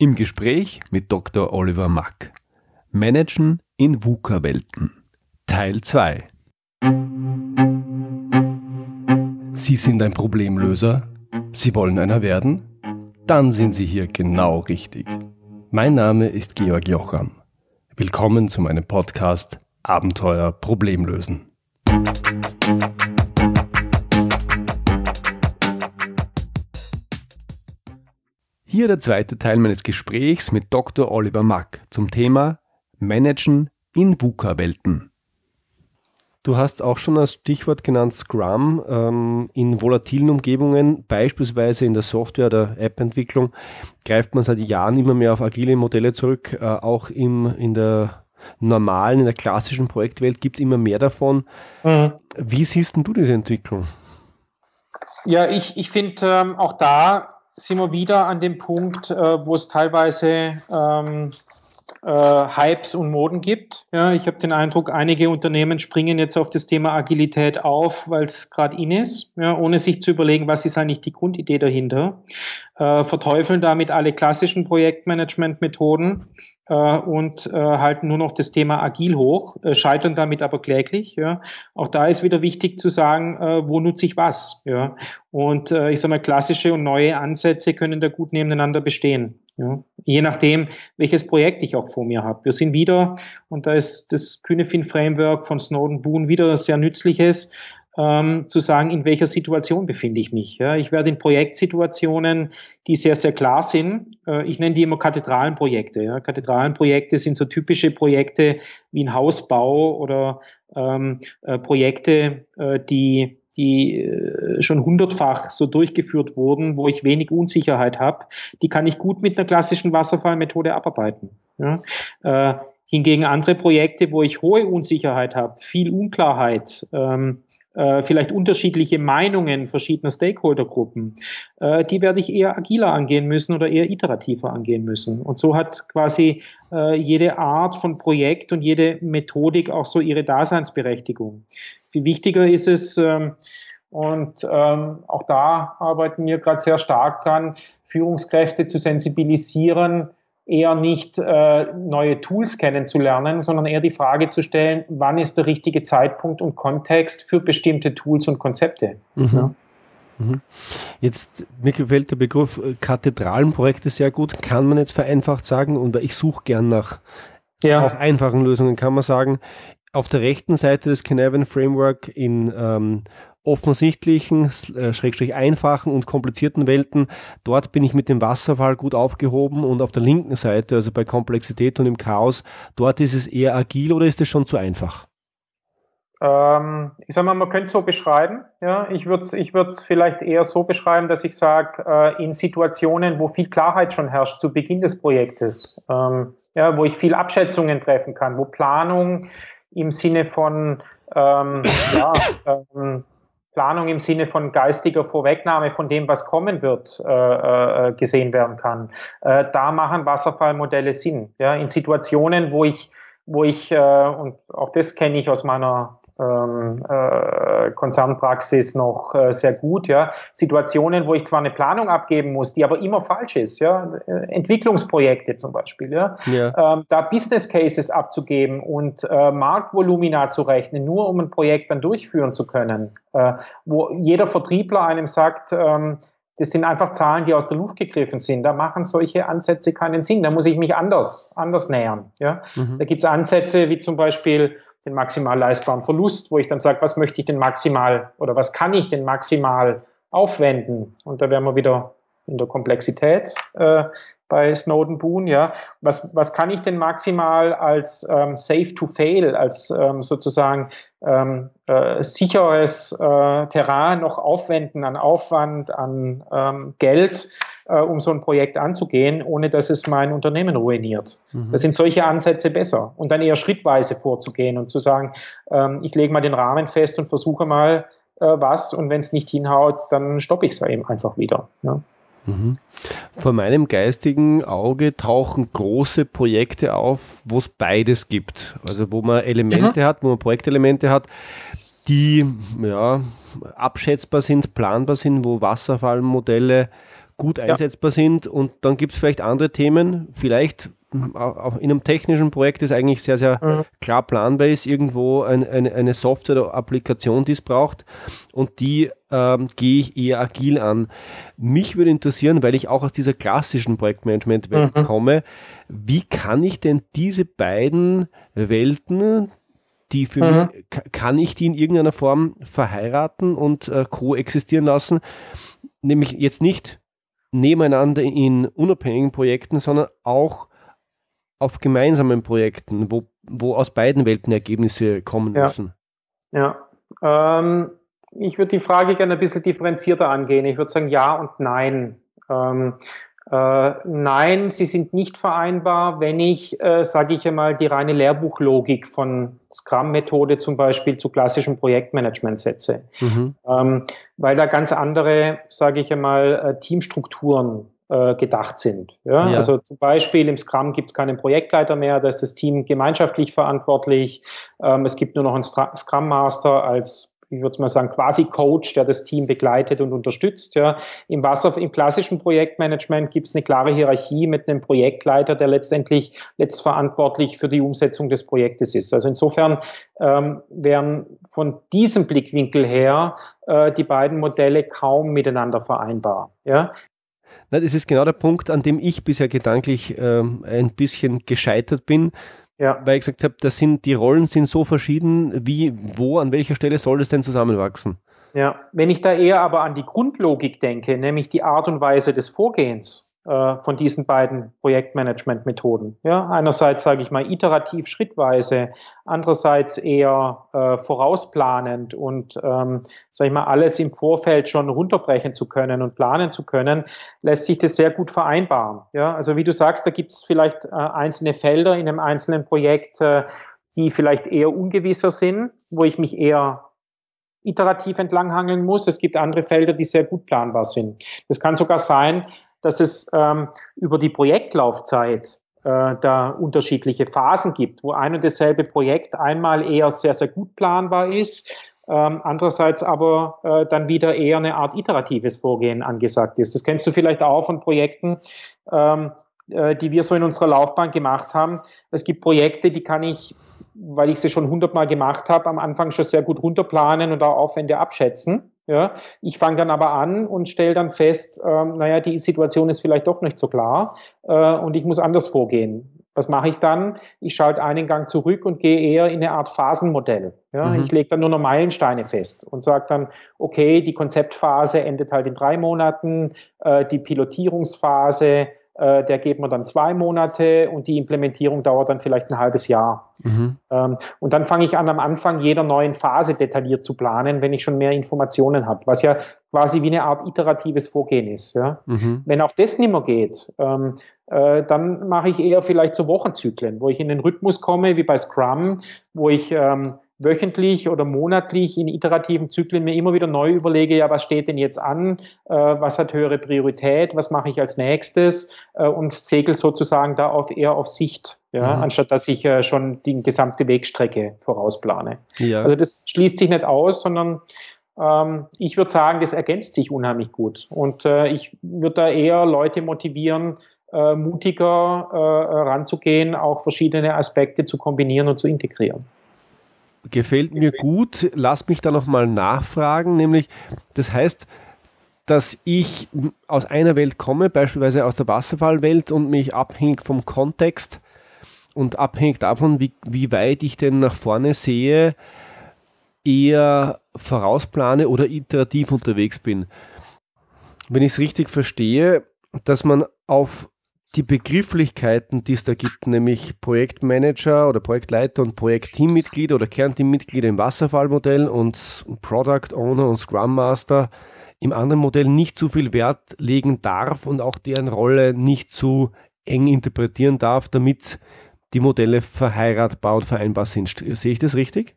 Im Gespräch mit Dr. Oliver Mack. Managen in VUCA-Welten. Teil 2. Sie sind ein Problemlöser? Sie wollen einer werden? Dann sind Sie hier genau richtig. Mein Name ist Georg Jocham. Willkommen zu meinem Podcast Abenteuer Problemlösen. Hier der zweite Teil meines Gesprächs mit Dr. Oliver Mack zum Thema Managen in VUCA-Welten. Du hast auch schon als Stichwort genannt Scrum ähm, in volatilen Umgebungen, beispielsweise in der Software- der App-Entwicklung, greift man seit Jahren immer mehr auf agile Modelle zurück. Äh, auch im, in der normalen, in der klassischen Projektwelt gibt es immer mehr davon. Mhm. Wie siehst du diese Entwicklung? Ja, ich, ich finde ähm, auch da sind wir wieder an dem Punkt, äh, wo es teilweise ähm, äh, Hypes und Moden gibt. Ja, ich habe den Eindruck, einige Unternehmen springen jetzt auf das Thema Agilität auf, weil es gerade in ist, ja, ohne sich zu überlegen, was ist eigentlich die Grundidee dahinter. Äh, verteufeln damit alle klassischen Projektmanagement-Methoden äh, und äh, halten nur noch das Thema agil hoch, äh, scheitern damit aber kläglich. Ja. Auch da ist wieder wichtig zu sagen, äh, wo nutze ich was. Ja. Und äh, ich sage mal, klassische und neue Ansätze können da gut nebeneinander bestehen. Ja. Je nachdem, welches Projekt ich auch vor mir habe. Wir sind wieder, und da ist das Künefin Framework von Snowden Boone wieder sehr nützliches, ähm, zu sagen, in welcher Situation befinde ich mich. Ja, ich werde in Projektsituationen, die sehr, sehr klar sind, äh, ich nenne die immer Kathedralenprojekte. Ja. Kathedralenprojekte sind so typische Projekte wie ein Hausbau oder ähm, äh, Projekte, äh, die die äh, schon hundertfach so durchgeführt wurden, wo ich wenig Unsicherheit habe, die kann ich gut mit einer klassischen Wasserfallmethode abarbeiten. Ja. Äh, hingegen andere Projekte, wo ich hohe Unsicherheit habe, viel Unklarheit, ähm, äh, vielleicht unterschiedliche Meinungen verschiedener Stakeholdergruppen, äh, die werde ich eher agiler angehen müssen oder eher iterativer angehen müssen. Und so hat quasi äh, jede Art von Projekt und jede Methodik auch so ihre Daseinsberechtigung. Viel wichtiger ist es, ähm, und ähm, auch da arbeiten wir gerade sehr stark dran, Führungskräfte zu sensibilisieren, eher nicht äh, neue Tools kennenzulernen, sondern eher die Frage zu stellen, wann ist der richtige Zeitpunkt und Kontext für bestimmte Tools und Konzepte. Mhm. Ja. Mhm. Jetzt, mir gefällt der Begriff äh, Kathedralenprojekte sehr gut, kann man jetzt vereinfacht sagen, und ich suche gern nach ja. auch einfachen Lösungen, kann man sagen, auf der rechten Seite des Canavan Framework in ähm, offensichtlichen, äh, schrägstrich einfachen und komplizierten Welten. Dort bin ich mit dem Wasserfall gut aufgehoben und auf der linken Seite, also bei Komplexität und im Chaos, dort ist es eher agil oder ist es schon zu einfach? Ähm, ich sage mal, man könnte es so beschreiben. Ja, ich würde es ich vielleicht eher so beschreiben, dass ich sage, äh, in Situationen, wo viel Klarheit schon herrscht zu Beginn des Projektes, ähm, ja, wo ich viel Abschätzungen treffen kann, wo Planung im Sinne von ähm, ja, ähm, Planung im Sinne von geistiger Vorwegnahme von dem, was kommen wird, äh, äh, gesehen werden kann. Äh, da machen Wasserfallmodelle Sinn. Ja? In Situationen, wo ich, wo ich, und auch das kenne ich aus meiner ähm, äh, Konzernpraxis noch äh, sehr gut. Ja. Situationen, wo ich zwar eine Planung abgeben muss, die aber immer falsch ist. Ja. Entwicklungsprojekte zum Beispiel. Ja. ja. Ähm, da Business Cases abzugeben und äh, Marktvolumina zu rechnen, nur um ein Projekt dann durchführen zu können, äh, wo jeder Vertriebler einem sagt, ähm, das sind einfach Zahlen, die aus der Luft gegriffen sind. Da machen solche Ansätze keinen Sinn. Da muss ich mich anders, anders nähern. Ja? Mhm. Da gibt es Ansätze wie zum Beispiel den maximal leistbaren Verlust, wo ich dann sage, was möchte ich denn maximal oder was kann ich denn maximal aufwenden? Und da wären wir wieder in der Komplexität äh, bei Snowden Boone, ja. Was, was kann ich denn maximal als ähm, safe to fail, als ähm, sozusagen ähm, äh, sicheres äh, Terrain noch aufwenden an Aufwand, an ähm, Geld, äh, um so ein Projekt anzugehen, ohne dass es mein Unternehmen ruiniert. Mhm. Da sind solche Ansätze besser. Und dann eher schrittweise vorzugehen und zu sagen, ähm, ich lege mal den Rahmen fest und versuche mal äh, was und wenn es nicht hinhaut, dann stoppe ich es eben einfach wieder. Ja. Mhm. Vor meinem geistigen Auge tauchen große Projekte auf, wo es beides gibt. Also wo man Elemente mhm. hat, wo man Projektelemente hat, die ja, abschätzbar sind, planbar sind, wo Wasserfallmodelle gut einsetzbar ja. sind und dann gibt es vielleicht andere Themen, vielleicht auch in einem technischen Projekt, das eigentlich sehr, sehr mhm. klar planbar ist, irgendwo ein, eine, eine Software oder Applikation, die es braucht und die ähm, gehe ich eher agil an. Mich würde interessieren, weil ich auch aus dieser klassischen Projektmanagement-Welt mhm. komme, wie kann ich denn diese beiden Welten, die für mhm. mich, kann ich die in irgendeiner Form verheiraten und äh, koexistieren lassen? Nämlich jetzt nicht nebeneinander in unabhängigen Projekten, sondern auch auf gemeinsamen Projekten, wo, wo aus beiden Welten Ergebnisse kommen ja. müssen? Ja, ähm, ich würde die Frage gerne ein bisschen differenzierter angehen. Ich würde sagen ja und nein. Ähm, äh, nein, sie sind nicht vereinbar, wenn ich, äh, sage ich einmal, die reine Lehrbuchlogik von Scrum-Methode zum Beispiel zu klassischem Projektmanagement setze. Mhm. Ähm, weil da ganz andere, sage ich einmal, äh, Teamstrukturen äh, gedacht sind. Ja? ja? Also zum Beispiel im Scrum gibt es keinen Projektleiter mehr, da ist das Team gemeinschaftlich verantwortlich. Ähm, es gibt nur noch einen Scrum Master als ich würde mal sagen, quasi Coach, der das Team begleitet und unterstützt. Ja. Im Wasser, im klassischen Projektmanagement gibt es eine klare Hierarchie mit einem Projektleiter, der letztendlich letztverantwortlich für die Umsetzung des Projektes ist. Also insofern ähm, wären von diesem Blickwinkel her äh, die beiden Modelle kaum miteinander vereinbar. Ja. Das ist genau der Punkt, an dem ich bisher gedanklich ähm, ein bisschen gescheitert bin. Ja. Weil ich gesagt habe, das sind, die Rollen sind so verschieden, wie, wo, an welcher Stelle soll es denn zusammenwachsen? Ja, wenn ich da eher aber an die Grundlogik denke, nämlich die Art und Weise des Vorgehens, von diesen beiden Projektmanagement-Methoden. Ja, einerseits sage ich mal iterativ, schrittweise, andererseits eher äh, vorausplanend und ähm, sage ich mal alles im Vorfeld schon runterbrechen zu können und planen zu können, lässt sich das sehr gut vereinbaren. Ja, also wie du sagst, da gibt es vielleicht äh, einzelne Felder in einem einzelnen Projekt, äh, die vielleicht eher ungewisser sind, wo ich mich eher iterativ entlanghangeln muss. Es gibt andere Felder, die sehr gut planbar sind. Das kann sogar sein, dass es ähm, über die Projektlaufzeit äh, da unterschiedliche Phasen gibt, wo ein und dasselbe Projekt einmal eher sehr, sehr gut planbar ist, ähm, andererseits aber äh, dann wieder eher eine Art iteratives Vorgehen angesagt ist. Das kennst du vielleicht auch von Projekten, ähm, äh, die wir so in unserer Laufbahn gemacht haben. Es gibt Projekte, die kann ich, weil ich sie schon hundertmal gemacht habe, am Anfang schon sehr gut runterplanen und auch Aufwände abschätzen. Ja, ich fange dann aber an und stelle dann fest, ähm, naja, die Situation ist vielleicht doch nicht so klar äh, und ich muss anders vorgehen. Was mache ich dann? Ich schalte einen Gang zurück und gehe eher in eine Art Phasenmodell. Ja, mhm. Ich lege dann nur noch Meilensteine fest und sage dann, okay, die Konzeptphase endet halt in drei Monaten, äh, die Pilotierungsphase äh, der geht man dann zwei Monate und die Implementierung dauert dann vielleicht ein halbes Jahr. Mhm. Ähm, und dann fange ich an, am Anfang jeder neuen Phase detailliert zu planen, wenn ich schon mehr Informationen habe, was ja quasi wie eine Art iteratives Vorgehen ist. Ja? Mhm. Wenn auch das nicht mehr geht, ähm, äh, dann mache ich eher vielleicht so Wochenzyklen, wo ich in den Rhythmus komme, wie bei Scrum, wo ich ähm, wöchentlich oder monatlich in iterativen Zyklen mir immer wieder neu überlege, ja, was steht denn jetzt an, äh, was hat höhere Priorität, was mache ich als nächstes äh, und segel sozusagen da auf eher auf Sicht, ja, mhm. anstatt dass ich äh, schon die gesamte Wegstrecke vorausplane. Ja. Also das schließt sich nicht aus, sondern ähm, ich würde sagen, das ergänzt sich unheimlich gut. Und äh, ich würde da eher Leute motivieren, äh, mutiger äh, ranzugehen, auch verschiedene Aspekte zu kombinieren und zu integrieren gefällt mir gut. Lass mich da nochmal nachfragen, nämlich das heißt, dass ich aus einer Welt komme, beispielsweise aus der Wasserfallwelt und mich abhängig vom Kontext und abhängig davon, wie, wie weit ich denn nach vorne sehe, eher vorausplane oder iterativ unterwegs bin. Wenn ich es richtig verstehe, dass man auf die Begrifflichkeiten, die es da gibt, nämlich Projektmanager oder Projektleiter und Projektteammitglieder oder Kernteammitglieder im Wasserfallmodell und Product Owner und Scrum Master im anderen Modell nicht zu viel Wert legen darf und auch deren Rolle nicht zu eng interpretieren darf, damit die Modelle verheiratbar und vereinbar sind. Sehe ich das richtig?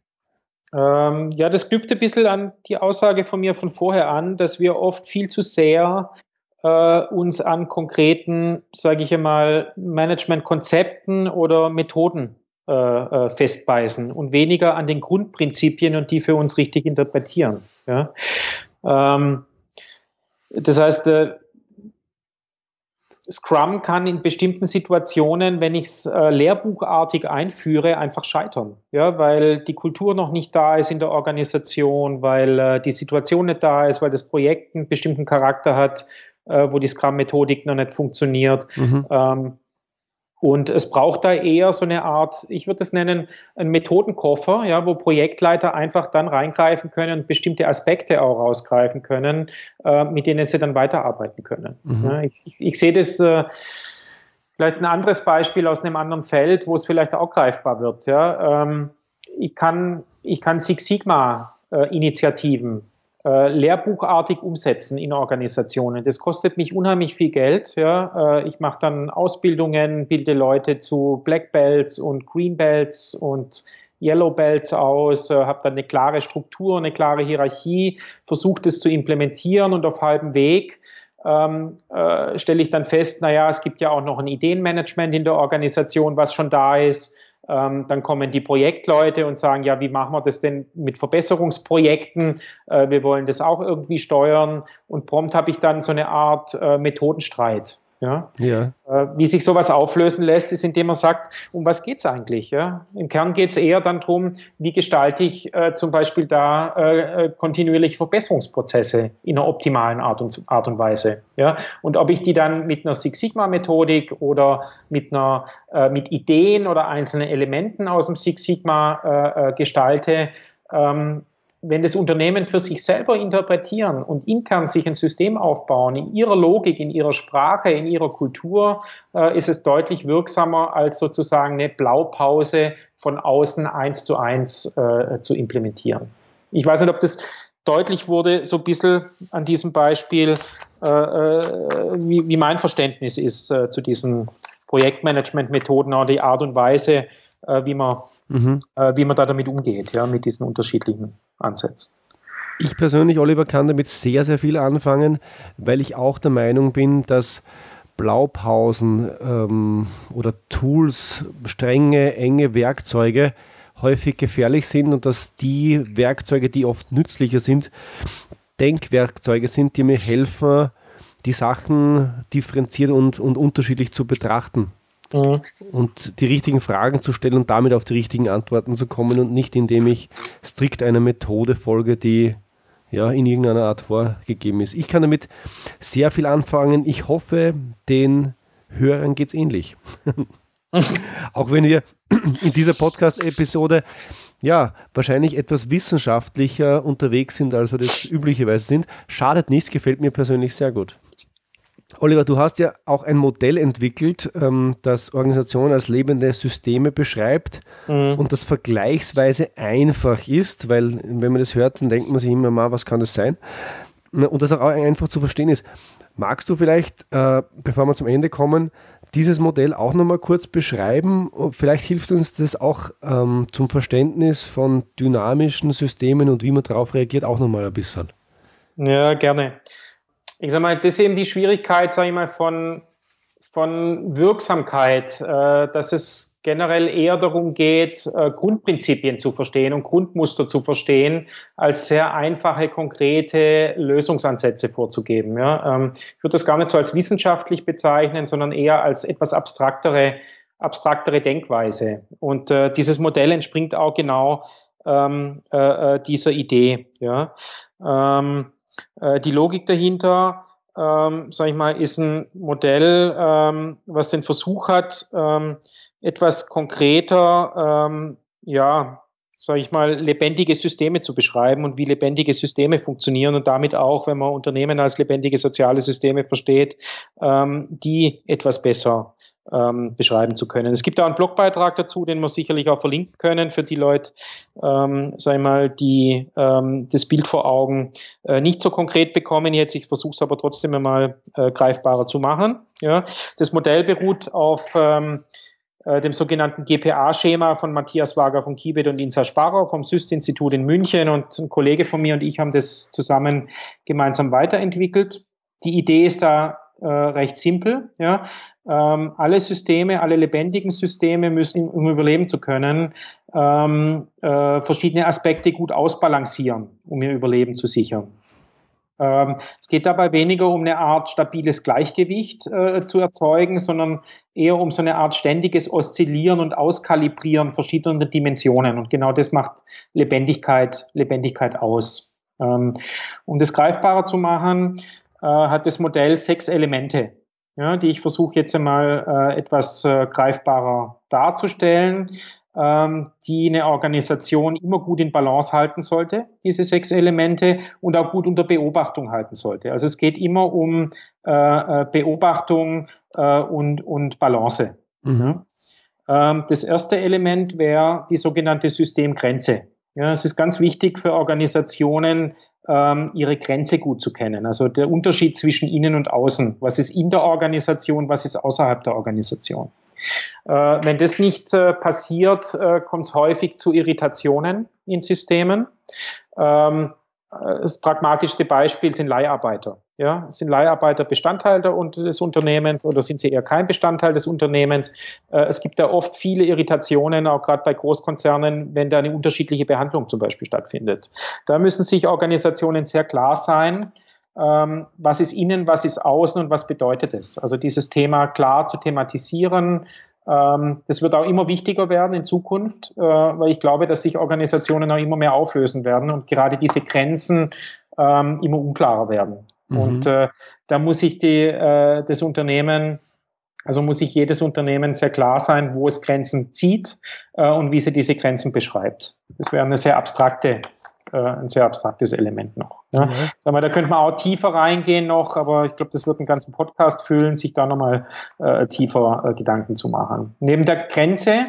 Ähm, ja, das knüpft ein bisschen an die Aussage von mir von vorher an, dass wir oft viel zu sehr äh, uns an konkreten, sage ich einmal, Managementkonzepten oder Methoden äh, äh, festbeißen und weniger an den Grundprinzipien und die für uns richtig interpretieren. Ja? Ähm, das heißt, äh, Scrum kann in bestimmten Situationen, wenn ich es äh, lehrbuchartig einführe, einfach scheitern. Ja, weil die Kultur noch nicht da ist in der Organisation, weil äh, die Situation nicht da ist, weil das Projekt einen bestimmten Charakter hat, äh, wo die Scrum-Methodik noch nicht funktioniert. Mhm. Ähm, und es braucht da eher so eine Art, ich würde es nennen, einen Methodenkoffer, ja, wo Projektleiter einfach dann reingreifen können und bestimmte Aspekte auch rausgreifen können, äh, mit denen sie dann weiterarbeiten können. Mhm. Ja, ich, ich, ich, sehe das äh, vielleicht ein anderes Beispiel aus einem anderen Feld, wo es vielleicht auch greifbar wird. Ja. Ähm, ich, kann, ich kann Six Sigma-Initiativen äh, äh, lehrbuchartig umsetzen in Organisationen. Das kostet mich unheimlich viel Geld. Ja. Äh, ich mache dann Ausbildungen, bilde Leute zu Black Belts und Green Belts und Yellow Belts aus, äh, habe dann eine klare Struktur, eine klare Hierarchie, versuche das zu implementieren und auf halbem Weg ähm, äh, stelle ich dann fest, naja, es gibt ja auch noch ein Ideenmanagement in der Organisation, was schon da ist. Ähm, dann kommen die Projektleute und sagen, ja, wie machen wir das denn mit Verbesserungsprojekten? Äh, wir wollen das auch irgendwie steuern. Und prompt habe ich dann so eine Art äh, Methodenstreit. Ja? ja. Äh, wie sich sowas auflösen lässt, ist, indem man sagt, um was geht es eigentlich? Ja? Im Kern geht es eher dann darum, wie gestalte ich äh, zum Beispiel da äh, äh, kontinuierliche Verbesserungsprozesse in einer optimalen Art und, Art und Weise. Ja? Und ob ich die dann mit einer Six Sigma-Methodik oder mit, einer, äh, mit Ideen oder einzelnen Elementen aus dem Six Sigma gestalte, ähm, wenn das Unternehmen für sich selber interpretieren und intern sich ein System aufbauen, in ihrer Logik, in ihrer Sprache, in ihrer Kultur, äh, ist es deutlich wirksamer, als sozusagen eine Blaupause von außen eins zu eins äh, zu implementieren. Ich weiß nicht, ob das deutlich wurde, so ein bisschen an diesem Beispiel, äh, äh wie, wie, mein Verständnis ist äh, zu diesen Projektmanagement-Methoden und die Art und Weise, äh, wie man mhm. äh, wie man da damit umgeht, ja, mit diesen unterschiedlichen Ansätzen. Ich persönlich, Oliver, kann damit sehr, sehr viel anfangen, weil ich auch der Meinung bin, dass Blaupausen ähm, oder Tools, strenge, enge Werkzeuge häufig gefährlich sind und dass die Werkzeuge, die oft nützlicher sind, Denkwerkzeuge sind, die mir helfen, die Sachen differenziert und, und unterschiedlich zu betrachten. Mhm. Und die richtigen Fragen zu stellen und damit auf die richtigen Antworten zu kommen und nicht indem ich strikt einer Methode folge, die ja in irgendeiner Art vorgegeben ist. Ich kann damit sehr viel anfangen. Ich hoffe, den Hörern geht es ähnlich. Auch wenn wir in dieser Podcast-Episode ja wahrscheinlich etwas wissenschaftlicher unterwegs sind, als wir das üblicherweise sind. Schadet nichts, gefällt mir persönlich sehr gut. Oliver, du hast ja auch ein Modell entwickelt, ähm, das Organisationen als lebende Systeme beschreibt mhm. und das vergleichsweise einfach ist, weil wenn man das hört, dann denkt man sich immer mal, was kann das sein? Und das auch einfach zu verstehen ist. Magst du vielleicht, äh, bevor wir zum Ende kommen, dieses Modell auch nochmal kurz beschreiben? Vielleicht hilft uns das auch ähm, zum Verständnis von dynamischen Systemen und wie man darauf reagiert, auch nochmal ein bisschen. Ja, gerne ich sag mal, das ist eben die Schwierigkeit, sage ich mal, von, von Wirksamkeit, äh, dass es generell eher darum geht, äh, Grundprinzipien zu verstehen und Grundmuster zu verstehen, als sehr einfache, konkrete Lösungsansätze vorzugeben. Ja? Ähm, ich würde das gar nicht so als wissenschaftlich bezeichnen, sondern eher als etwas abstraktere, abstraktere Denkweise. Und äh, dieses Modell entspringt auch genau ähm, äh, äh dieser Idee. Ja? Ähm, äh, die Logik dahinter, ähm, sage ich mal, ist ein Modell, ähm, was den Versuch hat, ähm, etwas konkreter, ähm, ja, sage ich mal, lebendige Systeme zu beschreiben und wie lebendige Systeme funktionieren und damit auch, wenn man Unternehmen als lebendige soziale Systeme versteht, ähm, die etwas besser ähm, beschreiben zu können. Es gibt auch einen Blogbeitrag dazu, den wir sicherlich auch verlinken können für die Leute, ähm, sag ich mal, die ähm, das Bild vor Augen äh, nicht so konkret bekommen jetzt. Ich versuche es aber trotzdem einmal äh, greifbarer zu machen. Ja. Das Modell beruht auf ähm, äh, dem sogenannten GPA-Schema von Matthias Wager von Kibet und Insa Sparrow vom SÜST-Institut in München und ein Kollege von mir und ich haben das zusammen gemeinsam weiterentwickelt. Die Idee ist da äh, recht simpel. Ja. Ähm, alle Systeme, alle lebendigen Systeme müssen, um überleben zu können, ähm, äh, verschiedene Aspekte gut ausbalancieren, um ihr Überleben zu sichern. Ähm, es geht dabei weniger um eine Art stabiles Gleichgewicht äh, zu erzeugen, sondern eher um so eine Art ständiges Oszillieren und Auskalibrieren verschiedener Dimensionen. Und genau das macht Lebendigkeit, Lebendigkeit aus. Ähm, um das greifbarer zu machen, äh, hat das Modell sechs Elemente, ja, die ich versuche jetzt einmal äh, etwas äh, greifbarer darzustellen ähm, die eine Organisation immer gut in Balance halten sollte, diese sechs Elemente, und auch gut unter Beobachtung halten sollte. Also es geht immer um äh, äh Beobachtung äh, und, und Balance. Mhm. Ähm, das erste Element wäre die sogenannte Systemgrenze. Ja, es ist ganz wichtig für Organisationen, ähm, ihre Grenze gut zu kennen. Also der Unterschied zwischen innen und außen. Was ist in der Organisation, was ist außerhalb der Organisation? Äh, wenn das nicht äh, passiert, äh, kommt es häufig zu Irritationen in Systemen. Ähm, das pragmatischste Beispiel sind Leiharbeiter. Ja, sind Leiharbeiter Bestandteil des Unternehmens oder sind sie eher kein Bestandteil des Unternehmens? Es gibt da oft viele Irritationen, auch gerade bei Großkonzernen, wenn da eine unterschiedliche Behandlung zum Beispiel stattfindet. Da müssen sich Organisationen sehr klar sein, ähm, was ist innen, was ist außen und was bedeutet es. Also dieses Thema klar zu thematisieren, das wird auch immer wichtiger werden in Zukunft, äh, weil ich glaube, dass sich Organisationen auch immer mehr auflösen werden und gerade diese Grenzen ähm, immer unklarer werden. Mhm. Und äh, da muss sich die, äh, das Unternehmen also muss sich jedes Unternehmen sehr klar sein, wo es Grenzen zieht äh, und wie sie diese Grenzen beschreibt. Das wäre eine sehr abstrakte äh, ein sehr abstraktes Element noch. Ja. Mhm. Sag mal, da könnte man auch tiefer reingehen noch, aber ich glaube, das wird einen ganzen Podcast füllen, sich da nochmal äh, tiefer äh, Gedanken zu machen. Neben der Grenze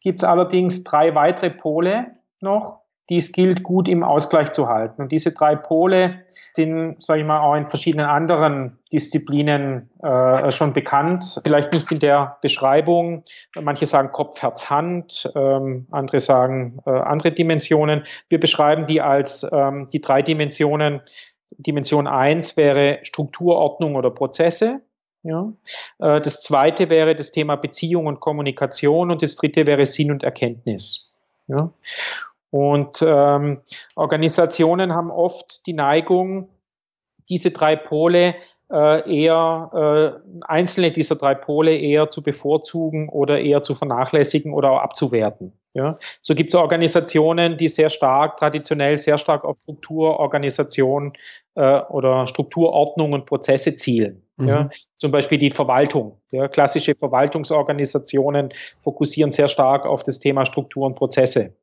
gibt es allerdings drei weitere Pole noch, die es gilt, gut im Ausgleich zu halten. Und diese drei Pole sind, sage ich mal, auch in verschiedenen anderen Disziplinen äh, schon bekannt. Vielleicht nicht in der Beschreibung. Manche sagen Kopf, Herz, Hand, ähm, andere sagen äh, andere Dimensionen. Wir beschreiben die als ähm, die drei Dimensionen. Dimension eins wäre Strukturordnung oder Prozesse. Ja. Äh, das zweite wäre das Thema Beziehung und Kommunikation und das dritte wäre Sinn und Erkenntnis. Ja. Und ähm, Organisationen haben oft die Neigung, diese drei Pole äh, eher, äh, einzelne dieser drei Pole eher zu bevorzugen oder eher zu vernachlässigen oder auch abzuwerten. Ja? So gibt es Organisationen, die sehr stark, traditionell sehr stark auf Struktur, Organisation äh, oder Strukturordnung und Prozesse zielen. Mhm. Ja? Zum Beispiel die Verwaltung. Ja? Klassische Verwaltungsorganisationen fokussieren sehr stark auf das Thema Struktur und Prozesse.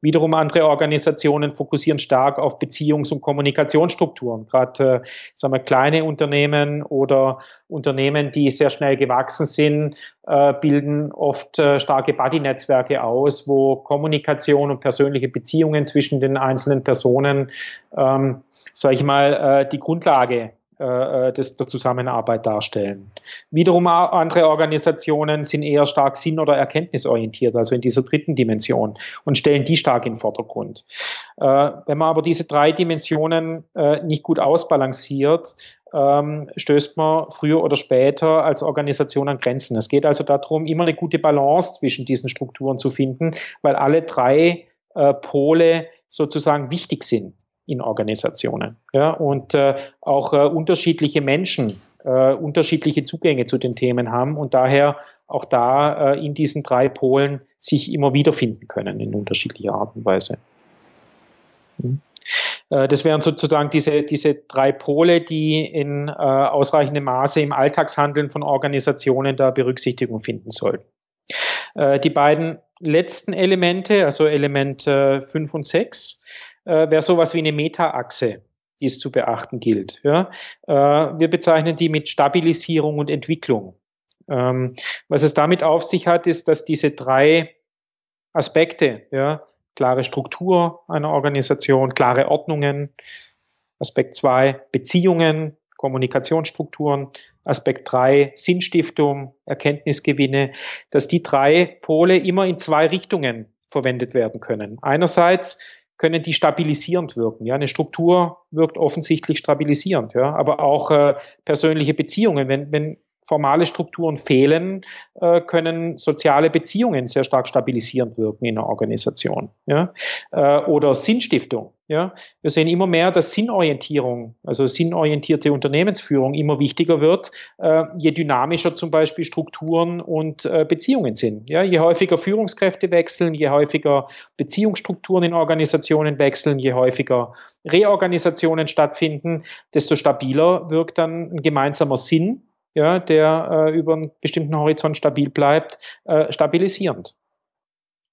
Wiederum andere Organisationen fokussieren stark auf Beziehungs- und Kommunikationsstrukturen. Gerade äh, sagen wir, kleine Unternehmen oder Unternehmen, die sehr schnell gewachsen sind, äh, bilden oft äh, starke Buddy-Netzwerke aus, wo Kommunikation und persönliche Beziehungen zwischen den einzelnen Personen, ähm, sage ich mal, äh, die Grundlage äh, des, der Zusammenarbeit darstellen. Wiederum andere Organisationen sind eher stark sinn- oder erkenntnisorientiert, also in dieser dritten Dimension und stellen die stark in den Vordergrund. Äh, wenn man aber diese drei Dimensionen äh, nicht gut ausbalanciert, ähm, stößt man früher oder später als Organisation an Grenzen. Es geht also darum, immer eine gute Balance zwischen diesen Strukturen zu finden, weil alle drei äh, Pole sozusagen wichtig sind in Organisationen. Ja, und äh, auch äh, unterschiedliche Menschen äh, unterschiedliche Zugänge zu den Themen haben und daher auch da äh, in diesen drei Polen sich immer wiederfinden können in unterschiedlicher Art und Weise. Hm. Das wären sozusagen diese, diese drei Pole, die in äh, ausreichendem Maße im Alltagshandeln von Organisationen da Berücksichtigung finden sollten. Die beiden letzten Elemente, also Element 5 und 6, äh, wäre sowas wie eine Meta-Achse, die es zu beachten gilt. Ja? Äh, wir bezeichnen die mit Stabilisierung und Entwicklung. Ähm, was es damit auf sich hat, ist, dass diese drei Aspekte, ja, klare Struktur einer Organisation, klare Ordnungen, Aspekt zwei Beziehungen, Kommunikationsstrukturen, Aspekt drei Sinnstiftung, Erkenntnisgewinne, dass die drei Pole immer in zwei Richtungen verwendet werden können. Einerseits können die stabilisierend wirken. Ja, eine Struktur wirkt offensichtlich stabilisierend, ja, aber auch äh, persönliche Beziehungen, wenn, wenn formale Strukturen fehlen, äh, können soziale Beziehungen sehr stark stabilisierend wirken in einer Organisation. Ja? Äh, oder Sinnstiftung. Ja, wir sehen immer mehr, dass Sinnorientierung, also sinnorientierte Unternehmensführung immer wichtiger wird, äh, je dynamischer zum Beispiel Strukturen und äh, Beziehungen sind. Ja, je häufiger Führungskräfte wechseln, je häufiger Beziehungsstrukturen in Organisationen wechseln, je häufiger Reorganisationen stattfinden, desto stabiler wirkt dann ein gemeinsamer Sinn, ja, der äh, über einen bestimmten Horizont stabil bleibt, äh, stabilisierend.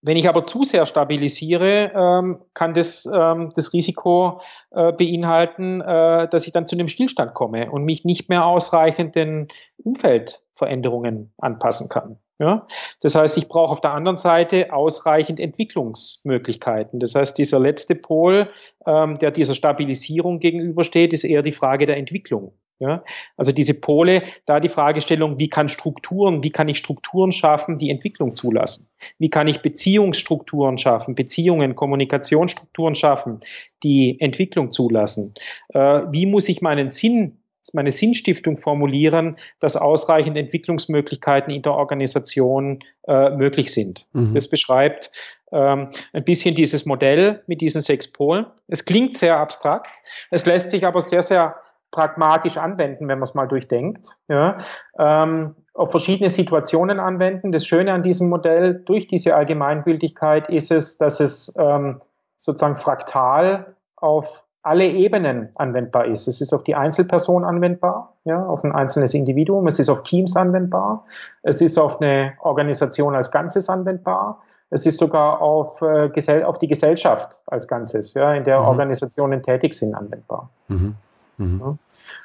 Wenn ich aber zu sehr stabilisiere, ähm, kann das ähm, das Risiko äh, beinhalten, äh, dass ich dann zu einem Stillstand komme und mich nicht mehr ausreichend den Umfeldveränderungen anpassen kann. Ja? Das heißt, ich brauche auf der anderen Seite ausreichend Entwicklungsmöglichkeiten. Das heißt, dieser letzte Pol, ähm, der dieser Stabilisierung gegenübersteht, ist eher die Frage der Entwicklung. Ja, also diese Pole, da die Fragestellung, wie kann Strukturen, wie kann ich Strukturen schaffen, die Entwicklung zulassen? Wie kann ich Beziehungsstrukturen schaffen, Beziehungen, Kommunikationsstrukturen schaffen, die Entwicklung zulassen? Äh, wie muss ich meinen Sinn, meine Sinnstiftung formulieren, dass ausreichend Entwicklungsmöglichkeiten in der Organisation äh, möglich sind? Mhm. Das beschreibt ähm, ein bisschen dieses Modell mit diesen sechs Polen. Es klingt sehr abstrakt, es lässt sich aber sehr, sehr pragmatisch anwenden, wenn man es mal durchdenkt. Ja. Ähm, auf verschiedene Situationen anwenden. Das Schöne an diesem Modell durch diese Allgemeingültigkeit ist es, dass es ähm, sozusagen fraktal auf alle Ebenen anwendbar ist. Es ist auf die Einzelperson anwendbar, ja, auf ein einzelnes Individuum, es ist auf Teams anwendbar, es ist auf eine Organisation als Ganzes anwendbar, es ist sogar auf, äh, auf die Gesellschaft als Ganzes, ja, in der mhm. Organisationen tätig sind, anwendbar. Mhm. Mhm.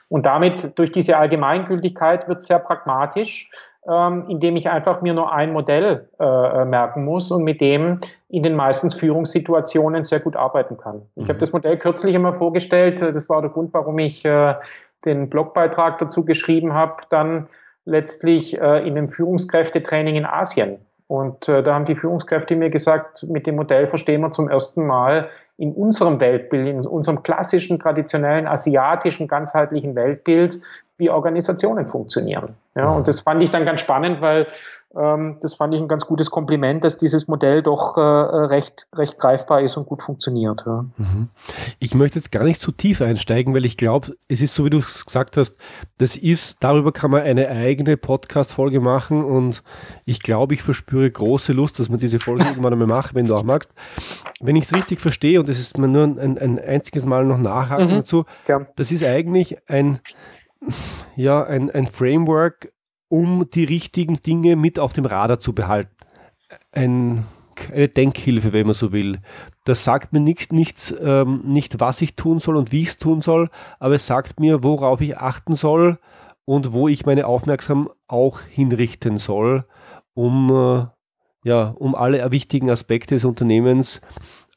Und damit, durch diese Allgemeingültigkeit, wird es sehr pragmatisch, ähm, indem ich einfach mir nur ein Modell äh, äh, merken muss und mit dem in den meisten Führungssituationen sehr gut arbeiten kann. Ich mhm. habe das Modell kürzlich immer vorgestellt. Das war der Grund, warum ich äh, den Blogbeitrag dazu geschrieben habe, dann letztlich äh, in dem Führungskräftetraining in Asien. Und äh, da haben die Führungskräfte mir gesagt, mit dem Modell verstehen wir zum ersten Mal in unserem Weltbild, in unserem klassischen, traditionellen, asiatischen, ganzheitlichen Weltbild, wie Organisationen funktionieren. Ja, und das fand ich dann ganz spannend, weil ähm, das fand ich ein ganz gutes Kompliment, dass dieses Modell doch äh, recht, recht greifbar ist und gut funktioniert. Ja. Mhm. Ich möchte jetzt gar nicht zu tief einsteigen, weil ich glaube, es ist so, wie du es gesagt hast, das ist, darüber kann man eine eigene Podcast-Folge machen und ich glaube, ich verspüre große Lust, dass man diese Folge irgendwann einmal macht, wenn du auch magst. Wenn ich es richtig verstehe, und das ist mir nur ein, ein einziges Mal noch nachhaken mhm. dazu, ja. das ist eigentlich ein ja, ein, ein Framework, um die richtigen Dinge mit auf dem Radar zu behalten. Ein, eine Denkhilfe, wenn man so will. Das sagt mir nicht, nichts, ähm, nicht, was ich tun soll und wie ich es tun soll, aber es sagt mir, worauf ich achten soll und wo ich meine Aufmerksamkeit auch hinrichten soll, um, äh, ja, um alle wichtigen Aspekte des Unternehmens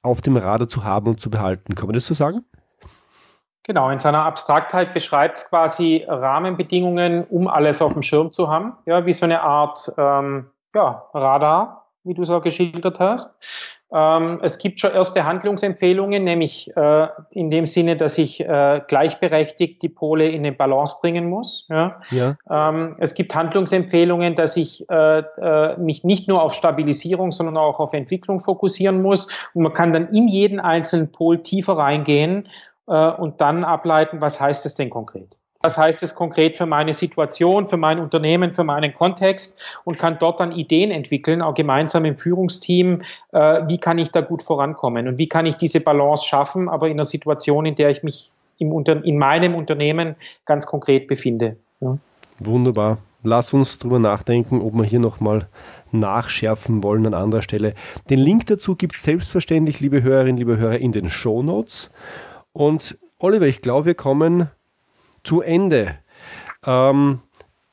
auf dem Radar zu haben und zu behalten. Kann man das so sagen? Genau, in seiner Abstraktheit beschreibt es quasi Rahmenbedingungen, um alles auf dem Schirm zu haben. Ja, wie so eine Art ähm, ja, Radar, wie du es auch geschildert hast. Ähm, es gibt schon erste Handlungsempfehlungen, nämlich äh, in dem Sinne, dass ich äh, gleichberechtigt die Pole in eine Balance bringen muss. Ja? ja. Ähm, es gibt Handlungsempfehlungen, dass ich äh, äh, mich nicht nur auf Stabilisierung, sondern auch auf Entwicklung fokussieren muss. Und man kann dann in jeden einzelnen Pol tiefer reingehen äh, und dann ableiten, was heißt es denn konkret? Was heißt es konkret für meine Situation, für mein Unternehmen, für meinen Kontext und kann dort dann Ideen entwickeln, auch gemeinsam im Führungsteam, äh, wie kann ich da gut vorankommen und wie kann ich diese Balance schaffen, aber in einer Situation, in der ich mich im Unter in meinem Unternehmen ganz konkret befinde. Ja. Wunderbar. Lass uns darüber nachdenken, ob wir hier nochmal nachschärfen wollen an anderer Stelle. Den Link dazu gibt es selbstverständlich, liebe Hörerinnen, liebe Hörer, in den Show Notes. Und Oliver, ich glaube, wir kommen zu Ende. Ähm,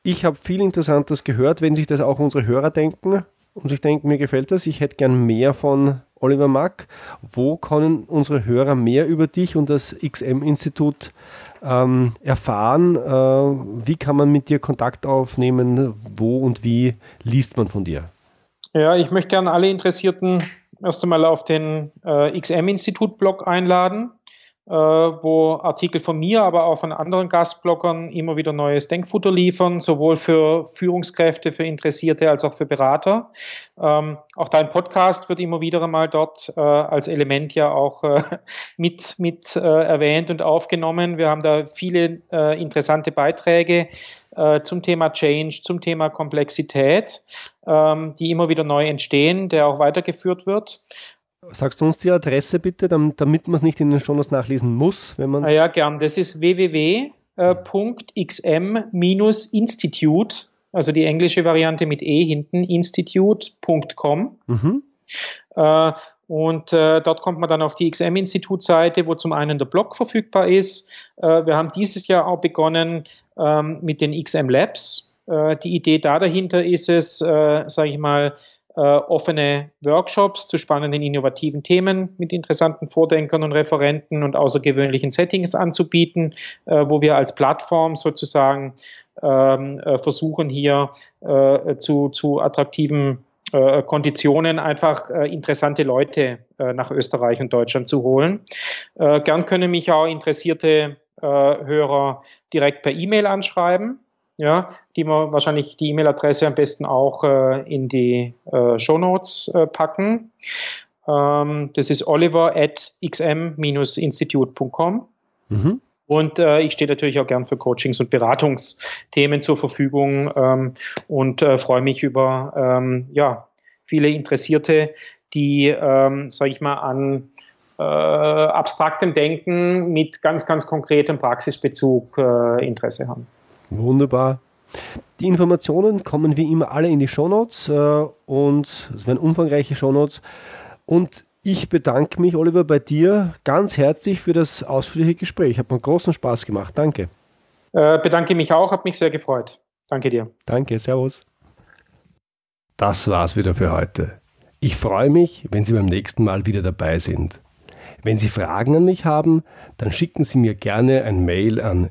ich habe viel Interessantes gehört, wenn sich das auch unsere Hörer denken und sich denken, mir gefällt das, ich hätte gern mehr von Oliver Mack. Wo können unsere Hörer mehr über dich und das XM-Institut ähm, erfahren? Äh, wie kann man mit dir Kontakt aufnehmen? Wo und wie liest man von dir? Ja, ich möchte gerne alle Interessierten erst einmal auf den äh, XM-Institut-Blog einladen wo Artikel von mir, aber auch von anderen Gastbloggern immer wieder neues Denkfutter liefern, sowohl für Führungskräfte, für Interessierte als auch für Berater. Ähm, auch dein Podcast wird immer wieder einmal dort äh, als Element ja auch äh, mit, mit äh, erwähnt und aufgenommen. Wir haben da viele äh, interessante Beiträge äh, zum Thema Change, zum Thema Komplexität, ähm, die immer wieder neu entstehen, der auch weitergeführt wird. Sagst du uns die Adresse bitte, damit man es nicht in den Shownotes nachlesen muss, wenn man ah Ja, gern. Das ist www.xm-institute, also die englische Variante mit e hinten, institute.com. Mhm. Äh, und äh, dort kommt man dann auf die XM-Institut-Seite, wo zum einen der Blog verfügbar ist. Äh, wir haben dieses Jahr auch begonnen ähm, mit den XM Labs. Äh, die Idee da dahinter ist es, äh, sage ich mal, äh, offene Workshops zu spannenden, innovativen Themen mit interessanten Vordenkern und Referenten und außergewöhnlichen Settings anzubieten, äh, wo wir als Plattform sozusagen ähm, äh, versuchen, hier äh, zu, zu attraktiven äh, Konditionen einfach äh, interessante Leute nach Österreich und Deutschland zu holen. gern können mich auch interessierte Hörer direkt per E-Mail anschreiben ja, die wir wahrscheinlich die E-Mail-Adresse am besten auch äh, in die äh, Show Notes äh, packen. Ähm, das ist oliver at xm-institute.com. Mhm. Und äh, ich stehe natürlich auch gern für Coachings und Beratungsthemen zur Verfügung ähm, und äh, freue mich über ähm, ja, viele Interessierte, die, ähm, sage ich mal, an äh, abstraktem Denken mit ganz, ganz konkretem Praxisbezug äh, Interesse haben. Wunderbar. Die Informationen kommen wie immer alle in die Shownotes äh, und es werden umfangreiche Shownotes. Und ich bedanke mich, Oliver, bei dir ganz herzlich für das ausführliche Gespräch. Hat mir großen Spaß gemacht. Danke. Äh, bedanke mich auch, hat mich sehr gefreut. Danke dir. Danke, Servus. Das war's wieder für heute. Ich freue mich, wenn Sie beim nächsten Mal wieder dabei sind. Wenn Sie Fragen an mich haben, dann schicken Sie mir gerne ein Mail an